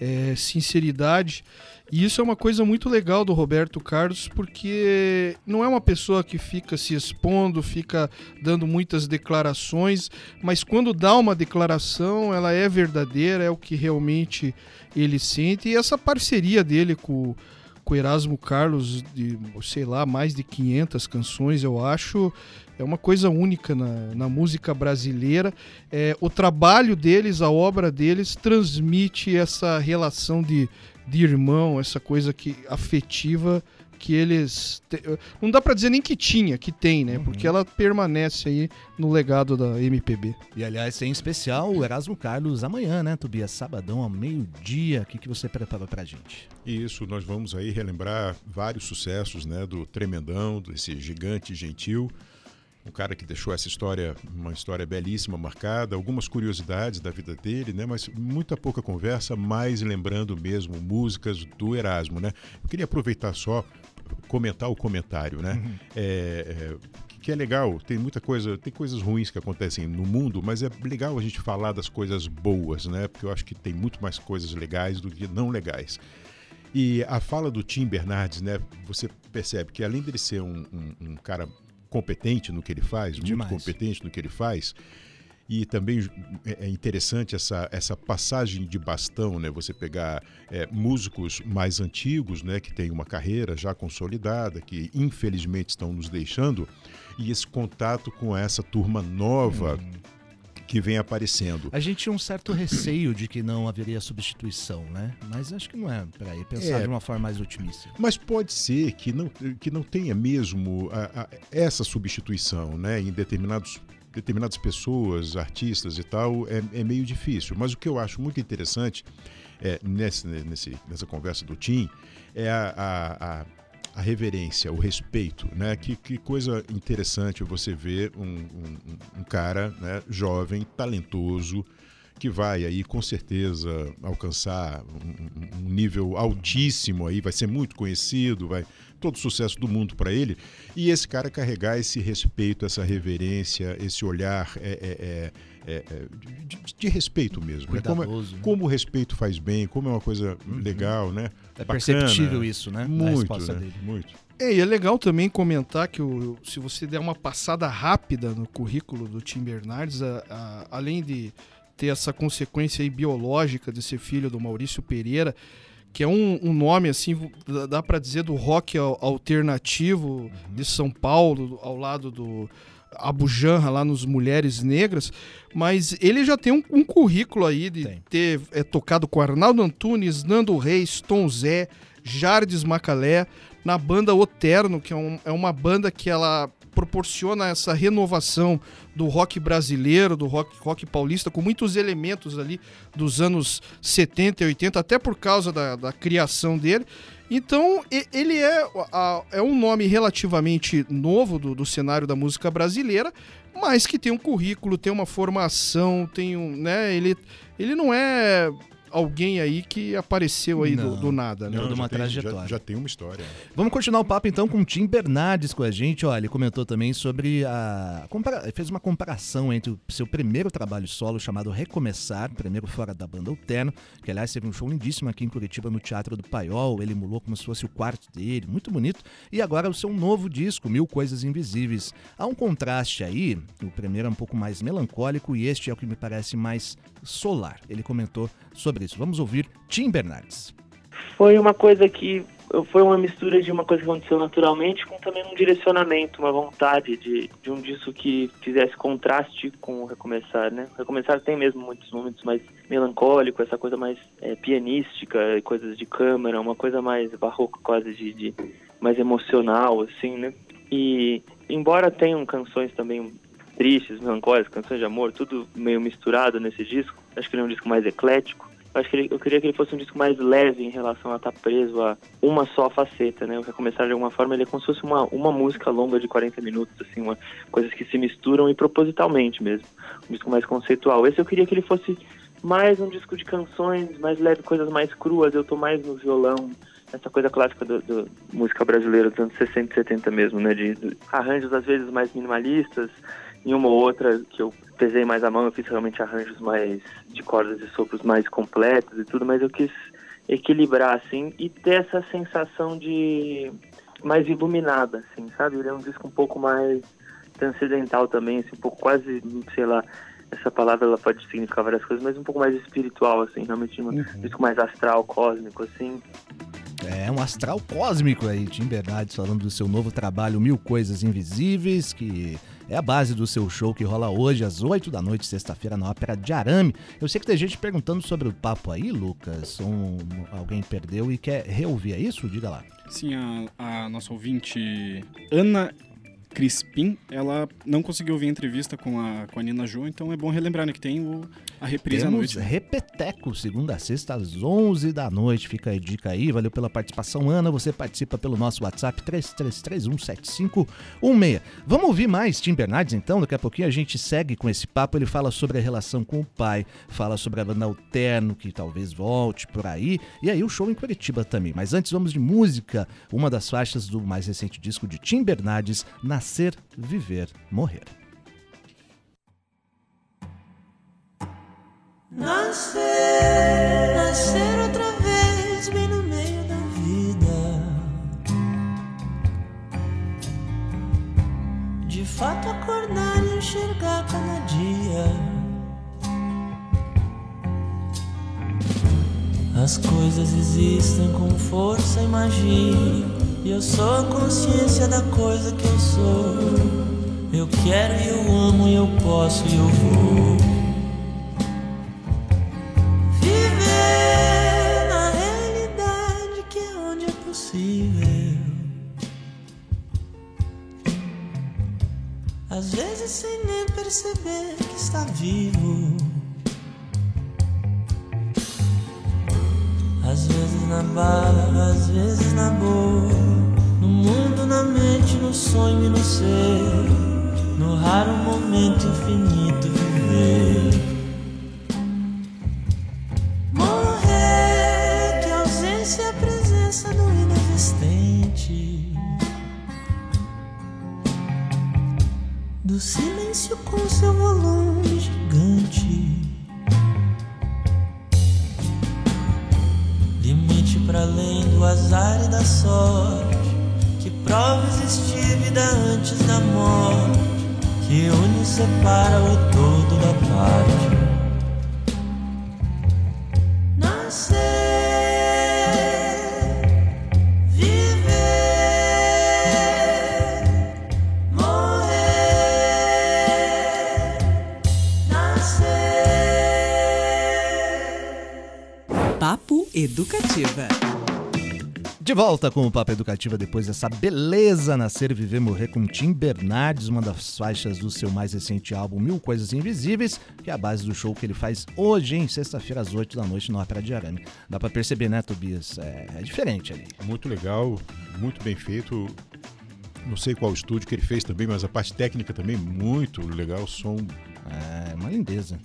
é, sinceridade. E isso é uma coisa muito legal do Roberto Carlos, porque não é uma pessoa que fica se expondo, fica dando muitas declarações, mas quando dá uma declaração, ela é verdadeira, é o que realmente ele sente. E essa parceria dele com, com Erasmo Carlos, de, sei lá, mais de 500 canções, eu acho, é uma coisa única na, na música brasileira. É, o trabalho deles, a obra deles, transmite essa relação de, de irmão, essa coisa que afetiva que eles. te- Não dá pra dizer nem que tinha, que tem, né? Porque ela permanece aí no legado da MPB. E aliás, tem em especial o Erasmo Carlos amanhã, né, Tobias? Sabadão ao meio-dia. O que, que você preparou pra gente? Isso, nós vamos aí relembrar vários sucessos, né, do Tremendão, desse gigante gentil, um cara que deixou essa história, uma história belíssima, marcada, algumas curiosidades da vida dele, né, mas muita pouca conversa, mais lembrando mesmo músicas do Erasmo, né. Eu queria aproveitar só comentar o comentário, né, é, é, que é legal, tem muita coisa, tem coisas ruins que acontecem no mundo, mas é legal a gente falar das coisas boas, né, porque eu acho que tem muito mais coisas legais do que não legais. E a fala do Tim Bernardes, né? Você percebe que além dele ser um, um- um cara competente no que ele faz, Demais. muito competente no que ele faz, e também é é interessante essa, essa passagem de bastão, né? Você pegar é, músicos mais antigos, né? Que têm uma carreira já consolidada, que infelizmente estão nos deixando, e esse contato com essa turma nova que vem aparecendo. A gente tinha um certo receio de que não haveria substituição, né? Mas acho que não é pra aí pensar É. de uma forma mais otimista. Mas pode ser que não, que não tenha mesmo a- a- essa substituição, né? Em determinados, determinadas pessoas, artistas e tal, é, é meio difícil. Mas o que eu acho muito interessante é, nesse, nesse, nessa conversa do Tim é a, a, a- a reverência, o respeito, né? Que, que coisa interessante você ver um, um- um cara né, jovem, talentoso, que vai aí com certeza alcançar um, um- nível altíssimo aí, vai ser muito conhecido, vai todo o sucesso do mundo para ele. E esse cara carregar esse respeito, essa reverência, esse olhar é, é- é- é- de, de- de respeito mesmo. né? Como, é- né? como o respeito faz bem, como é uma coisa legal, né? É Bacana. perceptível isso, né? Muito, resposta né? dele. Muito. É, e é legal também comentar que o- se você der uma passada rápida no currículo do Tim Bernardes, a- a- além de ter essa consequência aí biológica de ser filho do Maurício Pereira, que é um, um nome assim, dá- pra dizer do rock al- alternativo de São Paulo, ao lado do Abu Janra lá nos Mulheres Negras, mas ele já tem um, um currículo aí de ter é, tocado com Arnaldo Antunes, Nando Reis, Tom Zé, Jardes Macalé, na banda Oterno, que é, um- é uma banda que ela proporciona essa renovação do rock brasileiro, do rock, rock paulista, com muitos elementos ali dos anos 70 e 80, até por causa da, da criação dele. Então, ele é, é um nome relativamente novo do, do cenário da música brasileira, mas que tem um currículo, tem uma formação, tem um, né, ele, ele não é alguém aí que apareceu aí do, Não. do nada, né? Toda já uma tem- já- trajetória. Já, tem uma história. Vamos continuar o papo então com o Tim Bernardes com a gente. Olha, ele comentou também sobre a. compara- fez uma comparação entre o seu primeiro trabalho solo chamado Recomeçar, primeiro fora da banda Alterno, que aliás teve um show lindíssimo aqui em Curitiba no Teatro do Paiol. Ele emulou como se fosse o quarto dele, muito bonito. E agora o seu novo disco, Mil Coisas Invisíveis. Há um contraste aí. O primeiro é um pouco mais melancólico e este é o que me parece mais solar. Ele comentou sobre isso. Vamos ouvir Tim Bernardes. Foi uma coisa que. Foi uma mistura de uma coisa que aconteceu naturalmente com também um direcionamento, uma vontade de, de um disco que fizesse contraste com o Recomeçar, né? O Recomeçar tem mesmo muitos momentos mais melancólico, essa coisa mais é, pianística, coisas de câmara, uma coisa mais barroca, quase de, de mais emocional, assim, né? E embora tenham canções também tristes, melancólicas, canções de amor, tudo meio misturado nesse disco, acho que ele é um disco mais eclético. Eu acho que ele- eu queria que ele fosse um disco mais leve em relação a estar preso a uma só faceta, né? O Recomeçar de alguma forma ele é como se fosse uma, uma música longa de 40 minutos, assim, uma, coisas que se misturam e propositalmente mesmo. Um disco mais conceitual. Esse eu queria que ele fosse mais um disco de canções, mais leve, coisas mais cruas. Eu tô mais no violão, essa coisa clássica do música brasileira dos anos 60 e 70 mesmo, né? De, de arranjos às vezes mais minimalistas, em uma ou outra que eu pesei mais a mão, eu fiz realmente arranjos mais de cordas e sopros mais completos e tudo, mas eu quis equilibrar assim e ter essa sensação de mais iluminada, assim, sabe? Ele é um disco um pouco mais transcendental também, assim, um pouco quase, sei lá, essa palavra ela pode significar várias coisas, mas um pouco mais espiritual, assim, realmente um disco mais astral, cósmico, assim. É um astral cósmico aí, Tim Bernardes falando do seu novo trabalho Mil Coisas Invisíveis, que é a base do seu show que rola hoje às 8 da noite, sexta-feira, na Ópera de Arame. Eu sei que tem gente perguntando sobre o papo aí, Lucas. Um- alguém perdeu e quer reouvir, é isso? Diga lá. Sim, a, a nossa ouvinte Ana Crispim, ela não conseguiu ouvir a entrevista com a, com a Nina Jo, então é bom relembrar né, que tem o, a reprise à Temos noite. né? Repeteco, segunda a sexta, às 11 da noite. Fica a dica aí. Valeu pela participação, Ana. Você participa pelo nosso WhatsApp 33317516. Vamos ouvir mais Tim Bernardes, então? Daqui a pouquinho a gente segue com esse papo. Ele fala sobre a relação com o pai, fala sobre a banda Alterno, que talvez volte por aí. E aí o show em Curitiba também. Mas antes vamos de música. Uma das faixas do mais recente disco de Tim Bernardes, Nascer, Viver, Morrer. Nascer, nascer outra vez, bem no meio da vida. De fato, acordar e enxergar cada dia. As coisas existem com força e magia. E eu sou a consciência da coisa que eu sou. Eu quero e eu amo, e eu posso e eu vou. Vezes sem nem perceber que está vivo. Às vezes na bala, às vezes na boa. No mundo, na mente, no sonho e no ser. No raro momento infinito viver. Do silêncio com seu volume gigante. Limite para além do azar e da sorte. Que prova existir vida antes da morte. Que une e separa o todo da parte. Educativa. De volta com o Papo Educativa depois dessa beleza Nascer, Viver, Morrer com Tim Bernardes, uma das faixas do seu mais recente álbum Mil Coisas Invisíveis, que é a base do show que ele faz hoje, em sexta-feira, às 8 da noite, no Ópera de Arame. Dá pra perceber, né, Tobias? É, é diferente ali. Muito legal, muito bem feito. Não sei qual estúdio que ele fez também, mas a parte técnica também muito legal, o som. É, uma lindeza.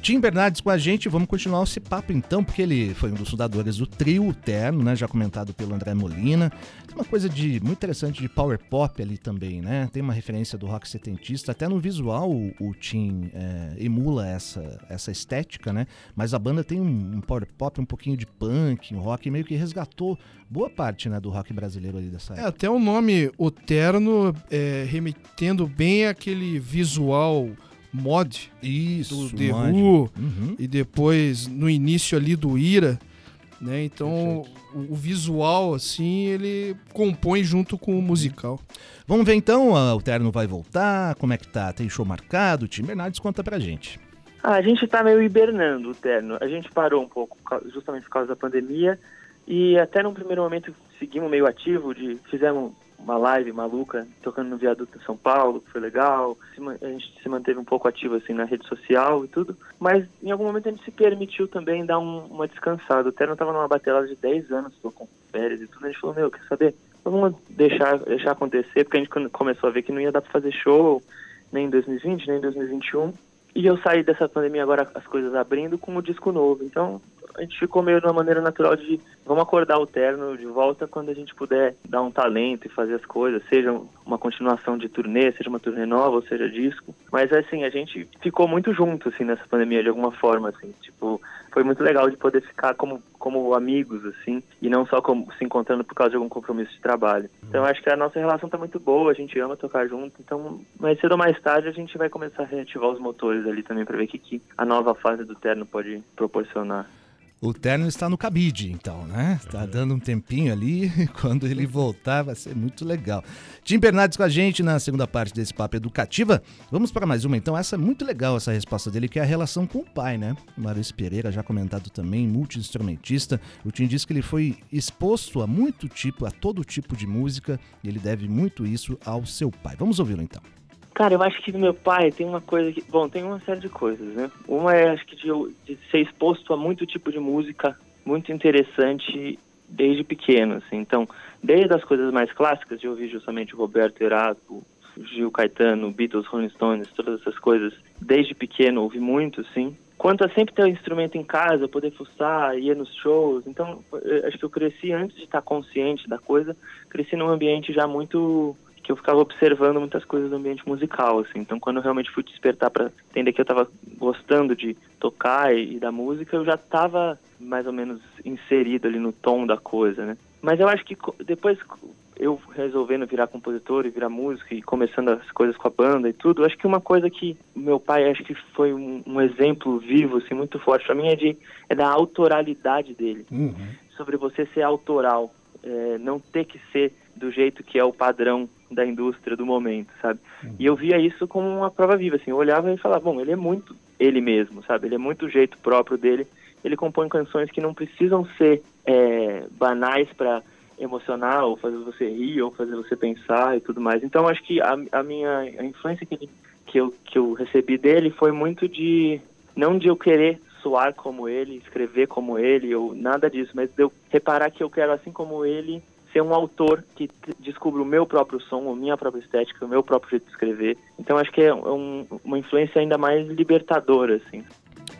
Tim Bernardes com a gente, vamos continuar esse papo então, porque ele foi um dos fundadores do trio Terno, né? Já comentado pelo André Molina. Tem uma coisa de muito interessante de power pop ali também, né? Tem uma referência do rock setentista, até no visual o, o Tim é, emula essa, essa estética, né? Mas a banda tem um, um, power pop, um pouquinho de punk, um rock meio que resgatou boa parte né, do rock brasileiro ali dessa É, época. até o nome O Terno é, remetendo bem àquele visual mod Isso, do The. Who Uhum. e depois no início ali do Ira, né? Então o, o visual assim ele compõe junto com o musical. Vamos ver então, o Terno vai voltar, como é que tá? Tem show marcado? O Tim Bernardes conta pra gente. Ah, a gente tá meio hibernando o terno. A gente parou um pouco, justamente por causa da pandemia. E até num primeiro momento seguimos meio ativo, de fizemos uma live maluca, tocando no viaduto em São Paulo, que foi legal. A gente se manteve um pouco ativo assim na rede social e tudo. Mas em algum momento a gente se permitiu também dar um- uma descansada. O Terno tava numa batelada de 10 anos, com férias e tudo. A gente falou, meu, quer saber? Vamos deixar, deixar acontecer, porque a gente começou a ver que não ia dar pra fazer show nem em 2020, nem em 2021. E eu saí dessa pandemia agora, as coisas abrindo, com o disco novo. Então, a gente ficou meio de uma maneira natural de vamos acordar o terno de volta quando a gente puder dar um talento e fazer as coisas, seja uma continuação de turnê, seja uma turnê nova, ou seja disco. Mas assim, a gente ficou muito junto assim nessa pandemia de alguma forma assim, tipo, foi muito legal de poder ficar como como amigos assim, e não só como se encontrando por causa de algum compromisso de trabalho. Então, acho que a nossa relação tá muito boa, a gente ama tocar junto, então mais cedo ou mais tarde a gente vai começar a reativar os motores ali também para ver o que, que a nova fase do terno pode proporcionar. O Terno está no cabide, então, né? Tá dando um tempinho ali. Quando ele voltar, vai ser muito legal. Tim Bernardes com a gente na segunda parte desse papo educativa. Vamos para mais uma, então. Essa é muito legal, essa resposta dele, que é a relação com o pai, né? Maurício Pereira, já comentado também, multi-instrumentista. O Tim disse que ele foi exposto a muito tipo, a todo tipo de música, e ele deve muito isso ao seu pai. Vamos ouvi-lo, então. Cara, eu acho que meu pai tem uma coisa que. Bom, tem uma série de coisas, né? Uma é, acho que, de, de ser exposto a muito tipo de música muito interessante desde pequeno, assim. Então, desde as coisas mais clássicas, de ouvir justamente o Roberto Erasmo, Gil Caetano, Beatles, Rolling Stones, todas essas coisas, desde pequeno ouvi muito, sim. Quanto a sempre ter um instrumento em casa, poder fuçar, ir nos shows. Então, acho que eu cresci antes de estar consciente da coisa, cresci num ambiente já muito que eu ficava observando muitas coisas do ambiente musical, assim. Então, quando eu realmente fui despertar para entender que eu estava gostando de tocar e, e da música, eu já estava mais ou menos inserido ali no tom da coisa, né? Mas eu acho que depois eu resolvendo virar compositor e virar músico e começando as coisas com a banda e tudo, eu acho que uma coisa que meu pai acho que foi um, um exemplo vivo, assim, muito forte para mim é de é da autoralidade dele sobre você ser autoral, é, não ter que ser do jeito que é o padrão da indústria do momento, sabe? E eu via isso como uma prova viva, assim, eu olhava e falava, bom, ele é muito ele mesmo, sabe? Ele é muito o jeito próprio dele. Ele compõe canções que não precisam ser é, banais para emocionar ou fazer você rir ou fazer você pensar e tudo mais. Então acho que a, a minha a influência que, ele, que, eu, que eu recebi dele foi muito de não de eu querer soar como ele, escrever como ele ou nada disso, mas de eu reparar que eu quero assim como ele ser um autor que descubra o meu próprio som, a minha própria estética, o meu próprio jeito de escrever. Então acho que é um- uma influência ainda mais libertadora assim.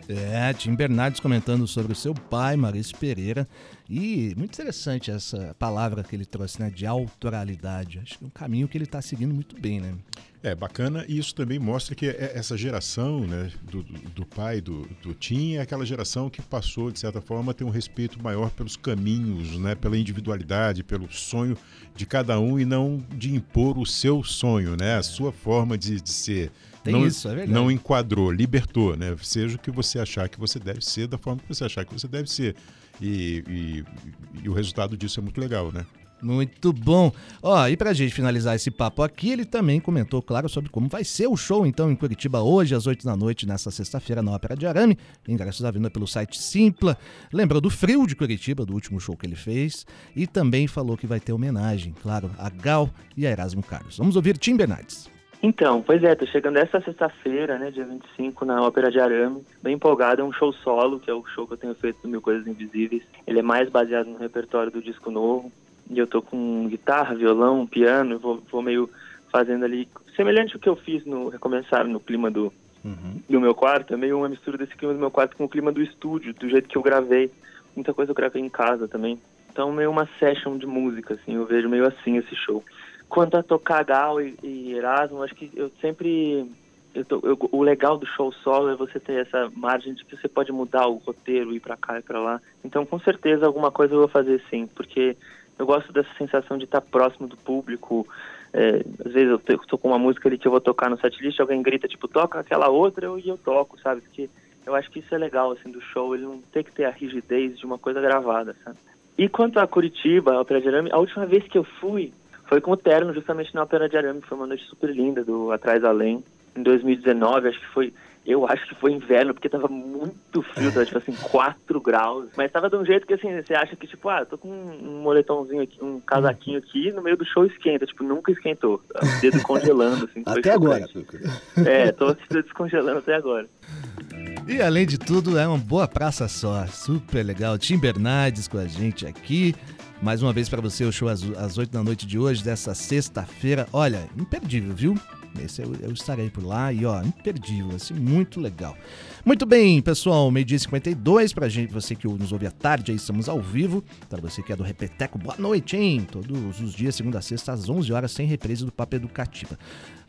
É, Tim Bernardes comentando sobre o seu pai, Maurício Pereira. E muito interessante essa palavra que ele trouxe, né? De autoralidade. Acho que é um caminho que ele está seguindo muito bem, né? É bacana e isso também mostra que é- essa geração né, do, do- do pai do, do Tim é aquela geração que passou, de certa forma, a ter um respeito maior pelos caminhos, né, pela individualidade, pelo sonho de cada um e não de impor o seu sonho, né, a sua forma de, de ser. Tem não, isso, é verdade. Não enquadrou, libertou, né? Seja o que você achar que você deve ser, da forma que você achar que você deve ser. E, e- e o resultado disso é muito legal, né? Muito bom. Ó, e pra gente finalizar esse papo aqui, ele também comentou, claro, sobre como vai ser o show, então, em Curitiba, hoje, às 8 da noite, nessa sexta-feira, na Ópera de Arame. Ingressos à venda pelo site Simpla. Lembrou do frio de Curitiba, do último show que ele fez. E também falou que vai ter homenagem, claro, a Gal e a Erasmo Carlos. Vamos ouvir Tim Bernardes. Então, pois é, tô chegando essa sexta-feira, né, dia 25, na Ópera de Arame. Bem empolgado, é um show solo, que é o show que eu tenho feito do Mil Coisas Invisíveis. Ele é mais baseado no repertório do disco novo. E eu tô com guitarra, violão, piano, vou, vou meio fazendo ali, semelhante ao que eu fiz no Recomeçar, no clima do, do meu quarto, é meio uma mistura desse clima do meu quarto com o clima do estúdio, do jeito que eu gravei. Muita coisa eu gravei em casa também. Então, meio uma session de música, assim, eu vejo meio assim esse show. Quanto a tocar Gal e, e Erasmo, acho que eu sempre. Eu tô- eu- o legal do show solo é você ter essa margem de que você pode mudar o roteiro, ir pra cá e pra lá. Então, com certeza, alguma coisa eu vou fazer sim, porque eu gosto dessa sensação de estar próximo do público. É, às vezes eu tô, com uma música ali que eu vou tocar no setlist, alguém grita, tipo, toca aquela outra e eu toco, sabe? Porque eu acho que isso é legal, assim, do show, ele não tem que ter a rigidez de uma coisa gravada, sabe? E quanto a Curitiba, a Ópera de Arame, a última vez que eu fui foi com o Terno, justamente na Ópera de Arame, que foi uma noite super linda do Atrás Além, em 2019, acho que foi, eu acho que foi inverno, porque tava muito frio, tava tipo assim, 4 graus, mas tava de um jeito que assim, você acha que tipo, ah, tô com um moletomzinho aqui, um casaquinho aqui, no meio do show esquenta, tipo, nunca esquentou, o dedo congelando, assim. foi Até agora. É, tô descongelando até agora. E além de tudo, é uma boa praça só. Super legal. Tim Bernardes com a gente aqui. Mais uma vez para você o show às, às 8 da noite de hoje, dessa sexta-feira. Olha, imperdível, viu? Esse eu, eu estarei por lá e ó, imperdível, ser muito legal. Muito bem, pessoal, meio-dia e 52 pra gente, você que nos ouve à tarde, aí estamos ao vivo. Para você que é do Repeteco, boa noite, hein? Todos os dias, segunda a sexta, às 11 horas, sem reprise do Papo Educativa.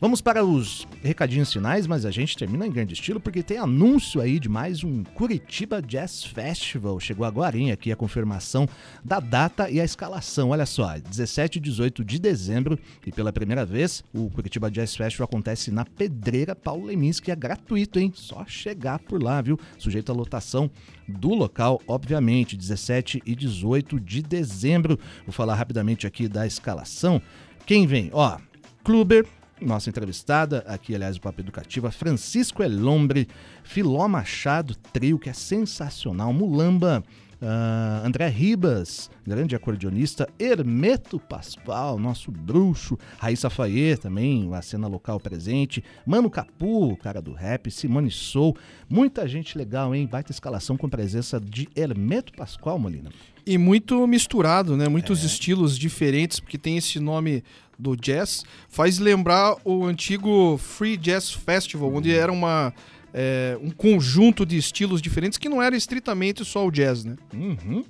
Vamos para os recadinhos finais, mas a gente termina em grande estilo porque tem anúncio aí de mais um Curitiba Jazz Festival. Chegou agora hein, aqui a confirmação da data e a escalação. Olha só, 17 e 18 de dezembro e pela primeira vez o Curitiba Jazz Festival acontece na Pedreira Paulo Leminski, é gratuito, hein? Só chegar por lá, viu? Sujeito à lotação do local, obviamente, 17 e 18 de dezembro. Vou falar rapidamente aqui da escalação. Quem vem? Ó, Kluber, nossa entrevistada, aqui, aliás, o Papo Educativa, Francisco Elombre, Filó Machado, trio que é sensacional, Mulamba, ah, André Ribas, grande acordeonista, Hermeto Pascoal, nosso bruxo, Raíssa Faye também, a cena local presente, Mano Capu, cara do rap, Simone Sou, muita gente legal, hein? Baita escalação com presença de Hermeto Pascoal, Molina. E muito misturado, né? Muitos estilos diferentes, porque tem esse nome do jazz. Faz lembrar o antigo Free Jazz Festival, onde era uma, é, um conjunto de estilos diferentes que não era estritamente só o jazz, né? Uhum.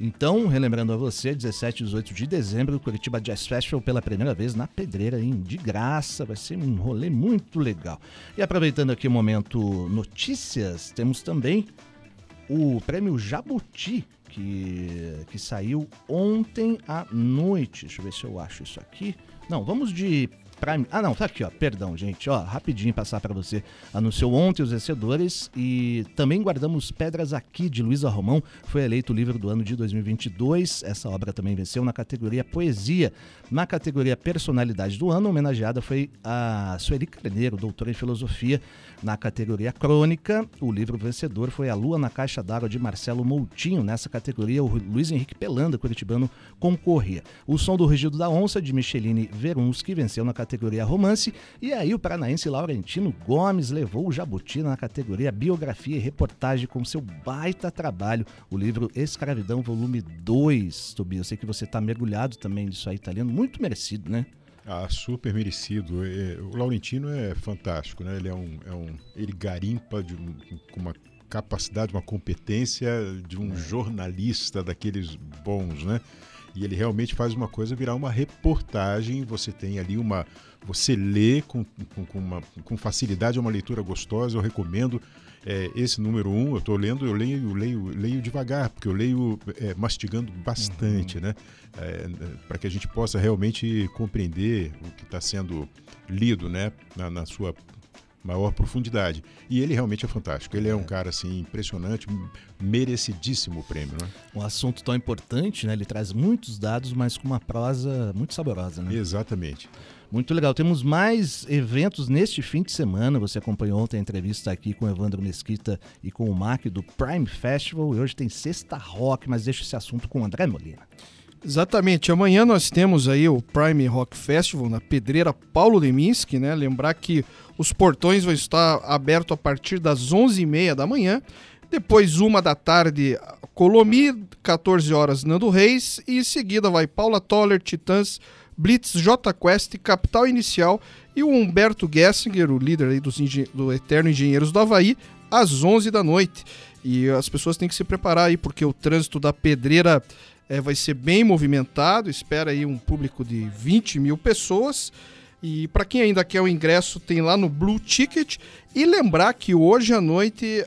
Então, relembrando a você, 17 e 18 de dezembro, o Curitiba Jazz Festival pela primeira vez na Pedreira, hein? De graça, vai ser um rolê muito legal. E aproveitando aqui o momento notícias, temos também o prêmio Jabuti, que, que saiu ontem à noite. Deixa eu ver se eu acho isso aqui. Não, vamos de Prime. Ah, não, tá aqui, ó. Perdão, gente. Ó, rapidinho passar para você. Anunciou ontem os vencedores e também guardamos Pedras Aqui de Luísa Romão. Foi eleito o livro do ano de 2022. Essa obra também venceu na categoria Poesia. Na categoria Personalidade do ano, homenageada foi a Sueli Carneiro, doutora em filosofia. Na categoria Crônica, o livro vencedor foi A Lua na Caixa d'Água de Marcelo Moutinho. Nessa categoria, o Luiz Henrique Pelanda, curitibano, concorria. O Som do Rugido da Onça, de Micheline Verunski, venceu na categoria Romance. E aí, o paranaense Laurentino Gomes levou o Jabuti na categoria Biografia e Reportagem com seu baita trabalho, o livro Escravidão, volume 2. Tobi, eu sei que você está mergulhado também nisso aí, italiano. Muito merecido, né? Ah, super merecido. É, O Laurentino é fantástico, né? Ele é um, é um ele garimpa de um- com uma capacidade, uma competência de um jornalista daqueles bons, né? E ele realmente faz uma coisa virar uma reportagem. Você tem ali uma, você lê com, com, com uma, com facilidade, é uma leitura gostosa. Eu recomendo é, esse número um. Eu estou lendo, eu leio, eu leio, leio devagar, porque eu leio é, mastigando bastante, né? para que a gente possa realmente compreender o que está sendo lido, né? Na, na sua maior profundidade. E ele realmente é fantástico. Ele é, um cara assim impressionante, merecidíssimo o prêmio, né? Um assunto tão importante, né? Ele traz muitos dados, mas com uma prosa muito saborosa, né? Exatamente. Muito legal. Temos mais eventos neste fim de semana. Você acompanhou ontem a entrevista aqui com o Evandro Mesquita e com o Mac do Prime Festival. E hoje tem Sexta Rock, mas deixa esse assunto com o André Molina. Exatamente. Amanhã nós temos aí o Prime Rock Festival na Pedreira Paulo Leminski, né? Lembrar que os portões vão estar abertos a partir das 11h30 da manhã. Depois, uma da tarde, Colomi, 14 horas, Nando Reis. E em seguida vai Paula Toller, Titãs, Blitz, J Quest, Capital Inicial e o Humberto Gessinger, o líder dos do Eterno Engenheiros do Havaí, às 11 da noite. E as pessoas têm que se preparar aí, porque o trânsito da pedreira é, vai ser bem movimentado. Espera aí um público de 20 mil pessoas. E para quem ainda quer o ingresso, tem lá no Blue Ticket. E lembrar que hoje à noite,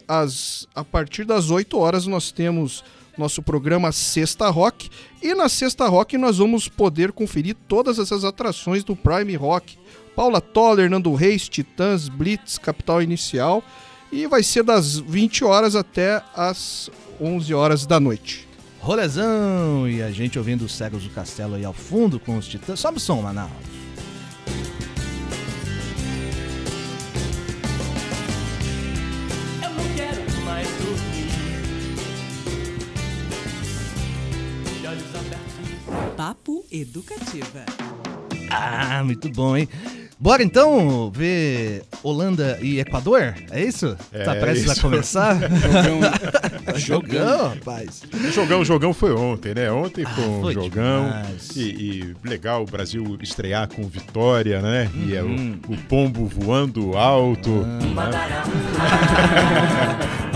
a partir das 8 horas, nós temos nosso programa Sexta Rock. E na Sexta Rock nós vamos poder conferir todas essas atrações do Prime Rock. Paula Toller, Nando Reis, Titãs, Blitz, Capital Inicial. E vai ser das 20 horas até as 11 horas da noite. Rolezão! E a gente ouvindo os Cegos do Castelo aí ao fundo com os Titãs. Sobe o som, Manaus. Eu não quero mais dormir. De olhos abertos. Papo Educativa. Ah, muito bom, hein? Bora então ver Holanda e Equador? É isso? É tá prestes isso. a começar? Jogão. jogão, rapaz. Jogão, jogão foi ontem, né? Ontem foi um foi jogão. E, e legal o Brasil estrear com vitória, né? E é Uhum. o, o pombo voando alto. Ah.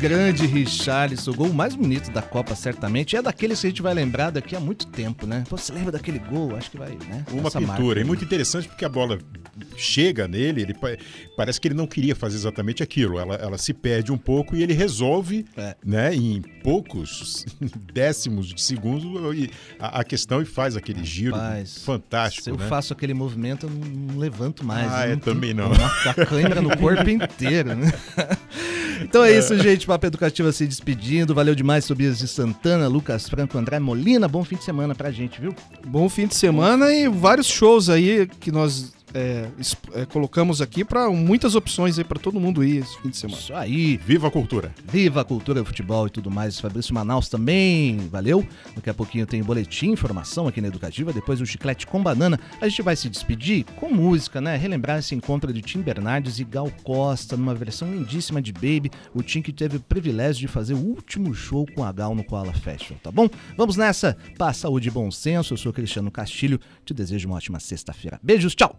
Grande Richarlison, o gol mais bonito da Copa, certamente. É daqueles que a gente vai lembrar daqui a muito tempo, né? Pô, você lembra daquele gol? Acho que vai, né? Uma Essa pintura. marca aí. muito interessante porque a bola chega nele, ele pa- parece que ele não queria fazer exatamente aquilo. Ela, ela se perde um pouco e ele resolve, É. né, em poucos décimos de segundo a, a questão e faz aquele giro Rapaz, fantástico, Se eu né? faço aquele movimento, eu não levanto mais. Ah, eu também não. Uma câimbra no corpo inteiro, né? Então é isso, gente. Papo Educativa se despedindo. Valeu demais, Tobias de Santana, Lucas Franco, André Molina. Bom fim de semana pra gente, viu? Bom fim de semana e vários shows aí que nós é, é, colocamos aqui para muitas opções aí para todo mundo ir esse fim de semana. Isso aí. Viva a cultura. Viva a cultura, futebol e tudo mais. Fabrício Manaus também, valeu. Daqui a pouquinho tem boletim, informação aqui na Educativa. Depois o Chiclete com Banana. A gente vai se despedir com música, né? Relembrar esse encontro de Tim Bernardes e Gal Costa, numa versão lindíssima de Baby. O Tim que teve o privilégio de fazer o último show com a Gal no Koala Festival, tá bom? Vamos nessa. Paz, saúde e bom senso. Eu sou Cristiano Castilho. Te desejo uma ótima sexta-feira. Beijos, tchau!